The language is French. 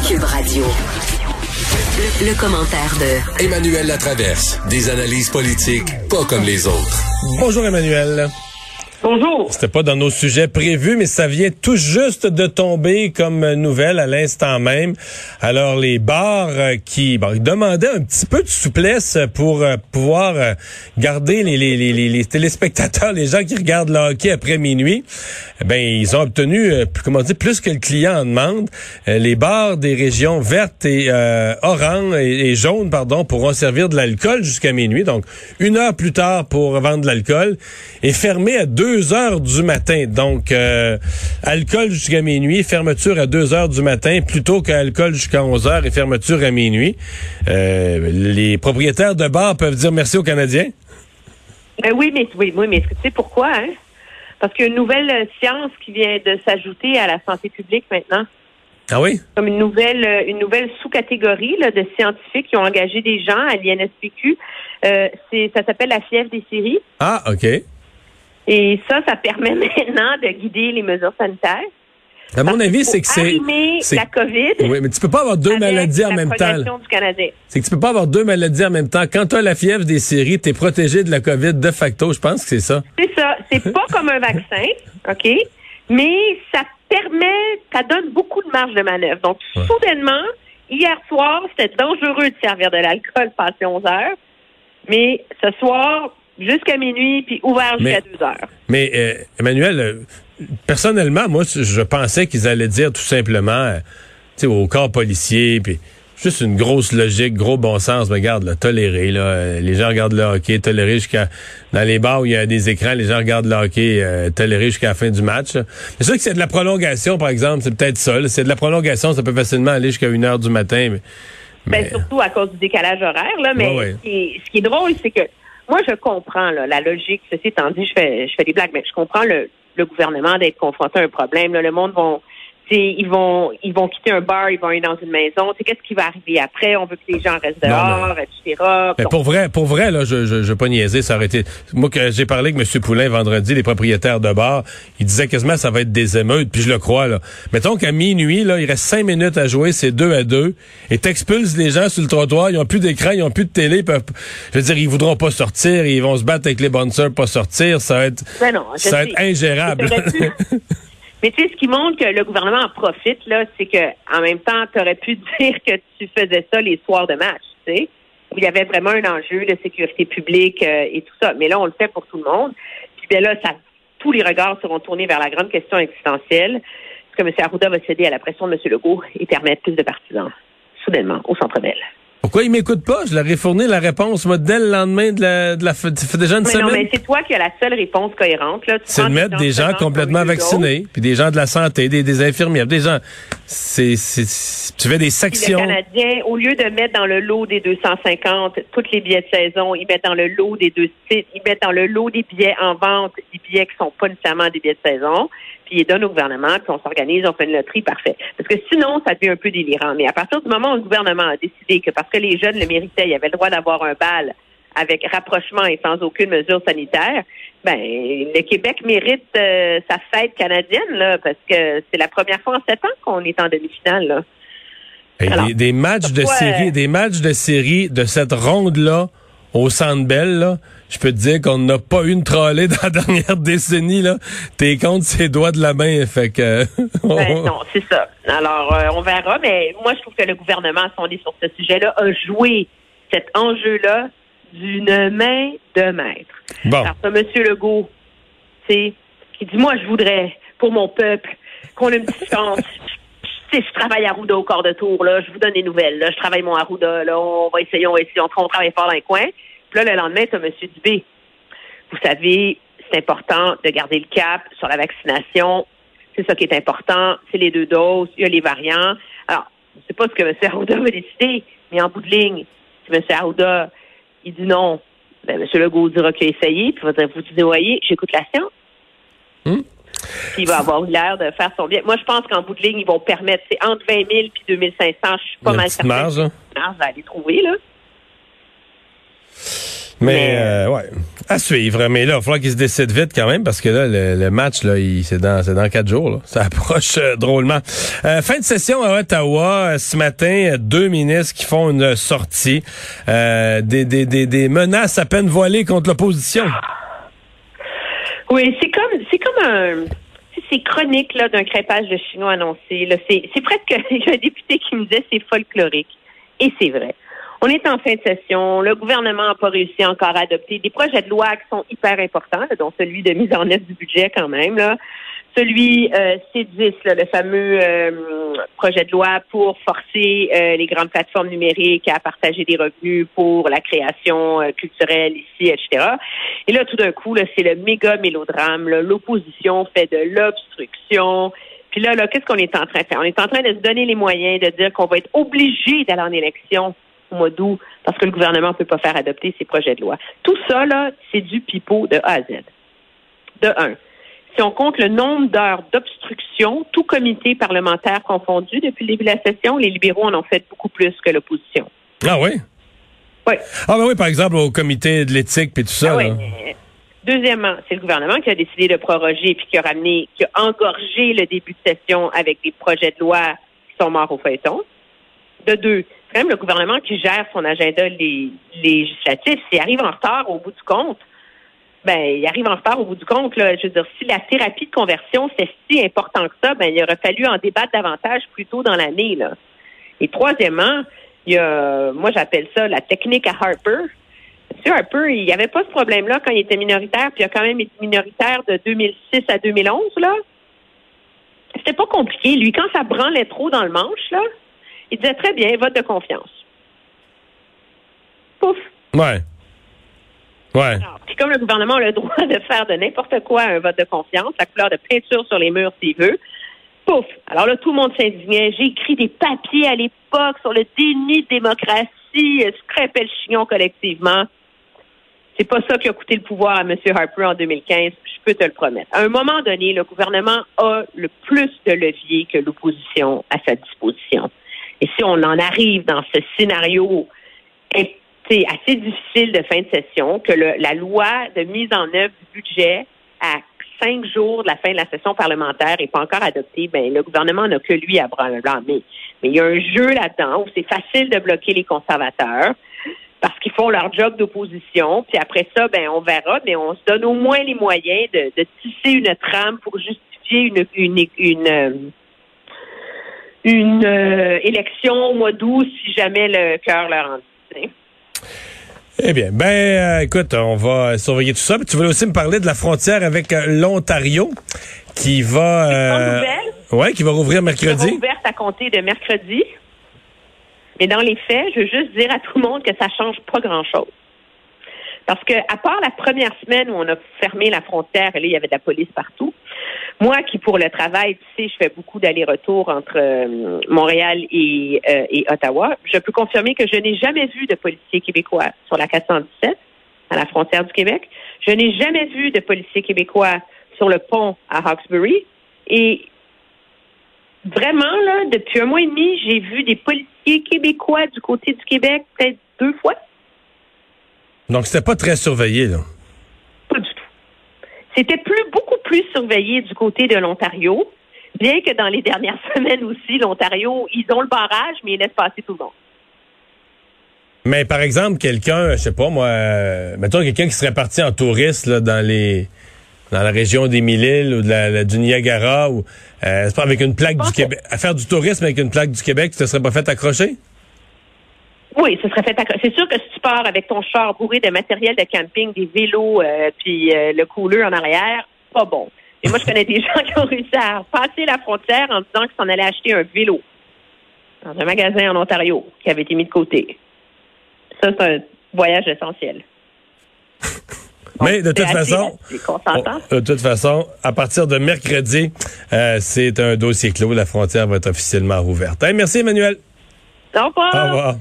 Cube Radio. Le, le commentaire de Emmanuel Latraverse. Des analyses politiques pas comme les autres. Bonjour Emmanuel. Bonjour. C'était pas dans nos sujets prévus, mais ça vient tout juste de tomber comme nouvelle à l'instant même. Alors les bars euh, qui ils demandaient un petit peu de souplesse pour euh, pouvoir euh, garder les, les, téléspectateurs, les gens qui regardent le hockey après minuit, eh ben ils ont obtenu, comment dire, plus que le client en demande. les bars des régions vertes et orange et, et jaunes, pardon, pourront servir de l'alcool jusqu'à minuit. Donc une heure plus tard pour vendre de l'alcool et fermer à deux 2 heures du matin. Donc, euh, alcool jusqu'à minuit, fermeture à 2 heures du matin, plutôt qu'alcool jusqu'à 11 heures et fermeture à minuit. Euh, les propriétaires de bars peuvent dire merci aux Canadiens? Ben oui, mais oui, oui, mais tu sais pourquoi, hein? Parce qu'il y a une nouvelle science qui vient de s'ajouter à la santé publique maintenant. Ah oui? Comme une nouvelle, une nouvelle sous-catégorie de scientifiques qui ont engagé des gens à l'INSPQ. Euh, ça s'appelle la fièvre des séries. Ah, OK. Et ça, ça permet maintenant de guider les mesures sanitaires. À mon avis, c'est que c'est la COVID. Oui, mais tu peux pas avoir deux maladies en même temps. C'est que tu peux pas avoir deux maladies en même temps. Quand tu as la fièvre des séries, tu es protégé de la COVID de facto. Je pense que c'est ça. C'est ça. C'est pas comme un vaccin, OK? Mais ça permet, ça donne beaucoup de marge de manœuvre. Donc, soudainement, hier soir, c'était dangereux de servir de l'alcool passé 11 heures. Mais ce soir, jusqu'à minuit, puis ouvert jusqu'à 2 heures. Mais, euh, Emmanuel, euh, personnellement, moi, je pensais qu'ils allaient dire tout simplement, euh, tu sais, au corps policier, puis juste une grosse logique, gros bon sens, mais regarde, là, tolérer, là, les gens regardent le hockey, tolérer jusqu'à, dans les bars où il y a des écrans, les gens regardent le hockey, tolérer jusqu'à la fin du match. C'est sûr que c'est de la prolongation, par exemple, c'est peut-être ça, c'est de la prolongation, ça peut facilement aller jusqu'à une heure du matin, mais... Ben, surtout à cause du décalage horaire, là, mais Ce, qui est, drôle, c'est que moi, je comprends la logique. Ceci étant dit, je fais, je fais des blagues, mais je comprends le, le gouvernement d'être confronté à un problème. le monde va ils vont ils vont quitter un bar, ils vont aller dans une maison. Qu'est-ce qui va arriver après? On veut que les gens restent dehors, etc. Mais pour vrai, pour vrai là, je je, je pas niaiser, ça aurait été. Moi que j'ai parlé avec M. Poulain vendredi, les propriétaires de bars, ils disaient quasiment ça va être des émeutes, puis je le crois là. Mettons qu'à minuit là, il reste cinq minutes à jouer, c'est deux à deux, et t'expulses les gens sur le trottoir, ils ont plus d'écran, ils ont plus de télé, ils peuvent, je veux dire, ils voudront pas sortir, ils vont se battre avec les bonnes sœurs pas sortir, ça va être, ben non, ça va être ingérable. Mais tu sais, ce qui montre que le gouvernement en profite, là, c'est que en même temps, tu aurais pu dire que tu faisais ça les soirs de match, tu sais, où il y avait vraiment un enjeu de sécurité publique euh, et tout ça. Mais là, on le fait pour tout le monde. Puis bien là, ça, tous les regards seront tournés vers la grande question existentielle. Est-ce que M. Arruda va céder à la pression de M. Legault et permettre plus de partisans, soudainement, au centre ville pourquoi il m'écoute pas? Je leur ai fourni la réponse moi, dès le lendemain de la, de la ça fait déjà une semaine. Non, mais c'est toi qui as la seule réponse cohérente. C'est de mettre des gens, complètement vaccinés, puis des gens de la santé, des, des infirmières, des gens. C'est, tu fais des sections. les Canadiens, au lieu de mettre dans le lot des 250 tous les billets de saison, ils mettent dans le lot des deux sites, ils mettent dans le lot des billets en vente, des billets qui sont pas nécessairement des billets de saison puis ils donnent au gouvernement, puis on s'organise, on fait une loterie, parfait. Parce que sinon, ça devient un peu délirant. Mais à partir du moment où le gouvernement a décidé que parce que les jeunes le méritaient, il avait le droit d'avoir un bal avec rapprochement et sans aucune mesure sanitaire, ben le Québec mérite euh, sa fête canadienne, là, parce que c'est la première fois en sept ans qu'on est en demi-finale. Là. des, matchs de série, des matchs de série de cette ronde-là au Centre Bell, là, je peux te dire qu'on n'a pas eu une trollée dans la dernière décennie. là. T'es contre ses doigts de la main, fait que... ben, non, c'est ça. Alors, euh, on verra, mais moi, je trouve que le gouvernement, si on est sur ce sujet-là, a joué cet enjeu-là d'une main de maître. Bon. Alors, ça, M. Legault, c'est qui dit, moi, je voudrais, pour mon peuple, qu'on ait une petite chance je travaille à Arruda au corps de tour, là, je vous donne des nouvelles, là, je travaille mon Arruda, là, on va essayer, on va essayer, on, travaille fort dans les coins. Puis là, le lendemain, tu as M. Dubé. Vous savez, c'est important de garder le cap sur la vaccination. C'est ça qui est important. C'est les deux doses, il y a les variants. Alors, je ne sais pas ce que M. Arruda va décider, mais en bout de ligne, si M. Arruda, il dit non, ben, M. Legault dira qu'il a essayé, puis il va dire, vous dites, voyez, j'écoute la science. Hmm? il va avoir l'air de faire son bien. Moi, je pense qu'en bout de ligne, ils vont permettre, c'est entre 20 000 puis 2 500. Je suis pas mal certaine. Marge, hein? marge à aller trouver, là. Mais, euh, ouais, à suivre. Mais là, il va falloir qu'il se décide vite quand même parce que là, le, match, là, c'est dans, c'est dans quatre jours. Là. Ça approche euh, drôlement. Euh, fin de session à Ottawa ce matin, deux ministres qui font une sortie, des, des, des, des menaces à peine voilées contre l'opposition. Oui, c'est comme, c'est comme un c'est chronique là d'un crépage de chinois annoncé. C'est, c'est presque il y a un député qui me disait c'est folklorique. Et c'est vrai. On est en fin de session. Le gouvernement n'a pas réussi encore à adopter des projets de loi qui sont hyper importants, dont celui de mise en œuvre du budget quand même. Là. Celui euh, C10, le fameux euh, projet de loi pour forcer euh, les grandes plateformes numériques à partager des revenus pour la création euh, culturelle ici, etc. Et là, tout d'un coup, là, c'est le méga mélodrame. L'opposition fait de l'obstruction. Puis là, là, qu'est-ce qu'on est en train de faire? On est en train de se donner les moyens de dire qu'on va être obligé d'aller en élection au mois d'août parce que le gouvernement ne peut pas faire adopter ses projets de loi. Tout ça, là, c'est du pipeau de A à Z. De un. Si on compte le nombre d'heures d'obstruction, tout comité parlementaire confondu depuis le début de la session, les libéraux en ont fait beaucoup plus que l'opposition. Ah oui? Oui. Ah ben oui, par exemple, au comité de l'éthique et tout ça. Ah Deuxièmement, c'est le gouvernement qui a décidé de proroger puis qui a ramené, qui a engorgé le début de session avec des projets de loi qui sont morts au feuilleton. De deux, même le gouvernement qui gère son agenda législatif. S'il arrive en retard au bout du compte, ben, il arrive en retard au bout du compte. Là. Je veux dire, si la thérapie de conversion, c'est si important que ça, ben, il aurait fallu en débattre davantage plus tôt dans l'année. Et troisièmement, il y a, moi, j'appelle ça la technique à Harper. M. Harper, il n'y avait pas ce problème-là quand il était minoritaire, puis il a quand même été minoritaire de 2006 à 2011, là. C'était pas compliqué. Lui, quand ça branlait trop dans le manche, là, il disait très bien, vote de confiance. Pouf. Ouais. Ouais. puis comme le gouvernement a le droit de faire de n'importe quoi un vote de confiance, la couleur de peinture sur les murs s'il veut, pouf. Alors là, tout le monde s'indignait. J'ai écrit des papiers à l'époque sur le déni de démocratie, scrapait le chignon collectivement. C'est pas ça qui a coûté le pouvoir à M. Harper en 2015, je peux te le promettre. À un moment donné, le gouvernement a le plus de leviers que l'opposition à sa disposition. Et si on en arrive dans ce scénario c'est assez difficile de fin de session que la loi de mise en œuvre du budget à cinq jours de la fin de la session parlementaire n'est pas encore adoptée, ben le gouvernement n'a que lui à blâmer. Mais il y a un jeu là-dedans où c'est facile de bloquer les conservateurs parce qu'ils font leur job d'opposition. Puis après ça, ben on verra, mais on se donne au moins les moyens de, tisser une trame pour justifier une, une, euh, élection au mois d'août si jamais le cœur leur en dit. Eh bien, ben, euh, écoute, on va surveiller tout ça. tu voulais aussi me parler de la frontière avec euh, l'Ontario, qui va, ouais, qui va rouvrir mercredi. Qui ouverte à compter de mercredi. Mais dans les faits, je veux juste dire à tout le monde que ça change pas grand-chose. Parce que, à part la première semaine où on a fermé la frontière, et là, il y avait de la police partout, moi, qui pour le travail, tu sais, je fais beaucoup d'allers-retours entre euh, Montréal euh, et, Ottawa, je peux confirmer que je n'ai jamais vu de policiers québécois sur la 417, à la frontière du Québec. Je n'ai jamais vu de policiers québécois sur le pont à Hawkesbury. Et vraiment, là, depuis un mois et demi, j'ai vu des policiers québécois du côté du Québec peut-être deux fois. Donc, c'était pas très surveillé, là. C'était plus, beaucoup plus surveillé du côté de l'Ontario, bien que dans les dernières semaines aussi, l'Ontario, ils ont le barrage, mais ils laissent passer tout le monde. Mais par exemple, quelqu'un, je sais pas moi, euh, mettons quelqu'un qui serait parti en touriste là, dans les dans la région des Mille-Îles ou de la, du Niagara ou euh, pas avec une plaque du Québec, à faire du tourisme avec une plaque du Québec, tu te serais pas fait accrocher? Oui, ce serait fait. C'est sûr que si tu pars avec ton char bourré de matériel de camping, des vélos, euh, puis euh, le couleur en arrière, pas bon. Et moi, je connais des gens qui ont réussi à passer la frontière en disant qu'ils s'en allaient acheter un vélo dans un magasin en Ontario qui avait été mis de côté. Ça, c'est un voyage essentiel. Mais de toute façon, de toute façon, à partir de mercredi, euh, c'est un dossier clos. La frontière va être officiellement rouverte. merci, Emmanuel. Au revoir. Au revoir.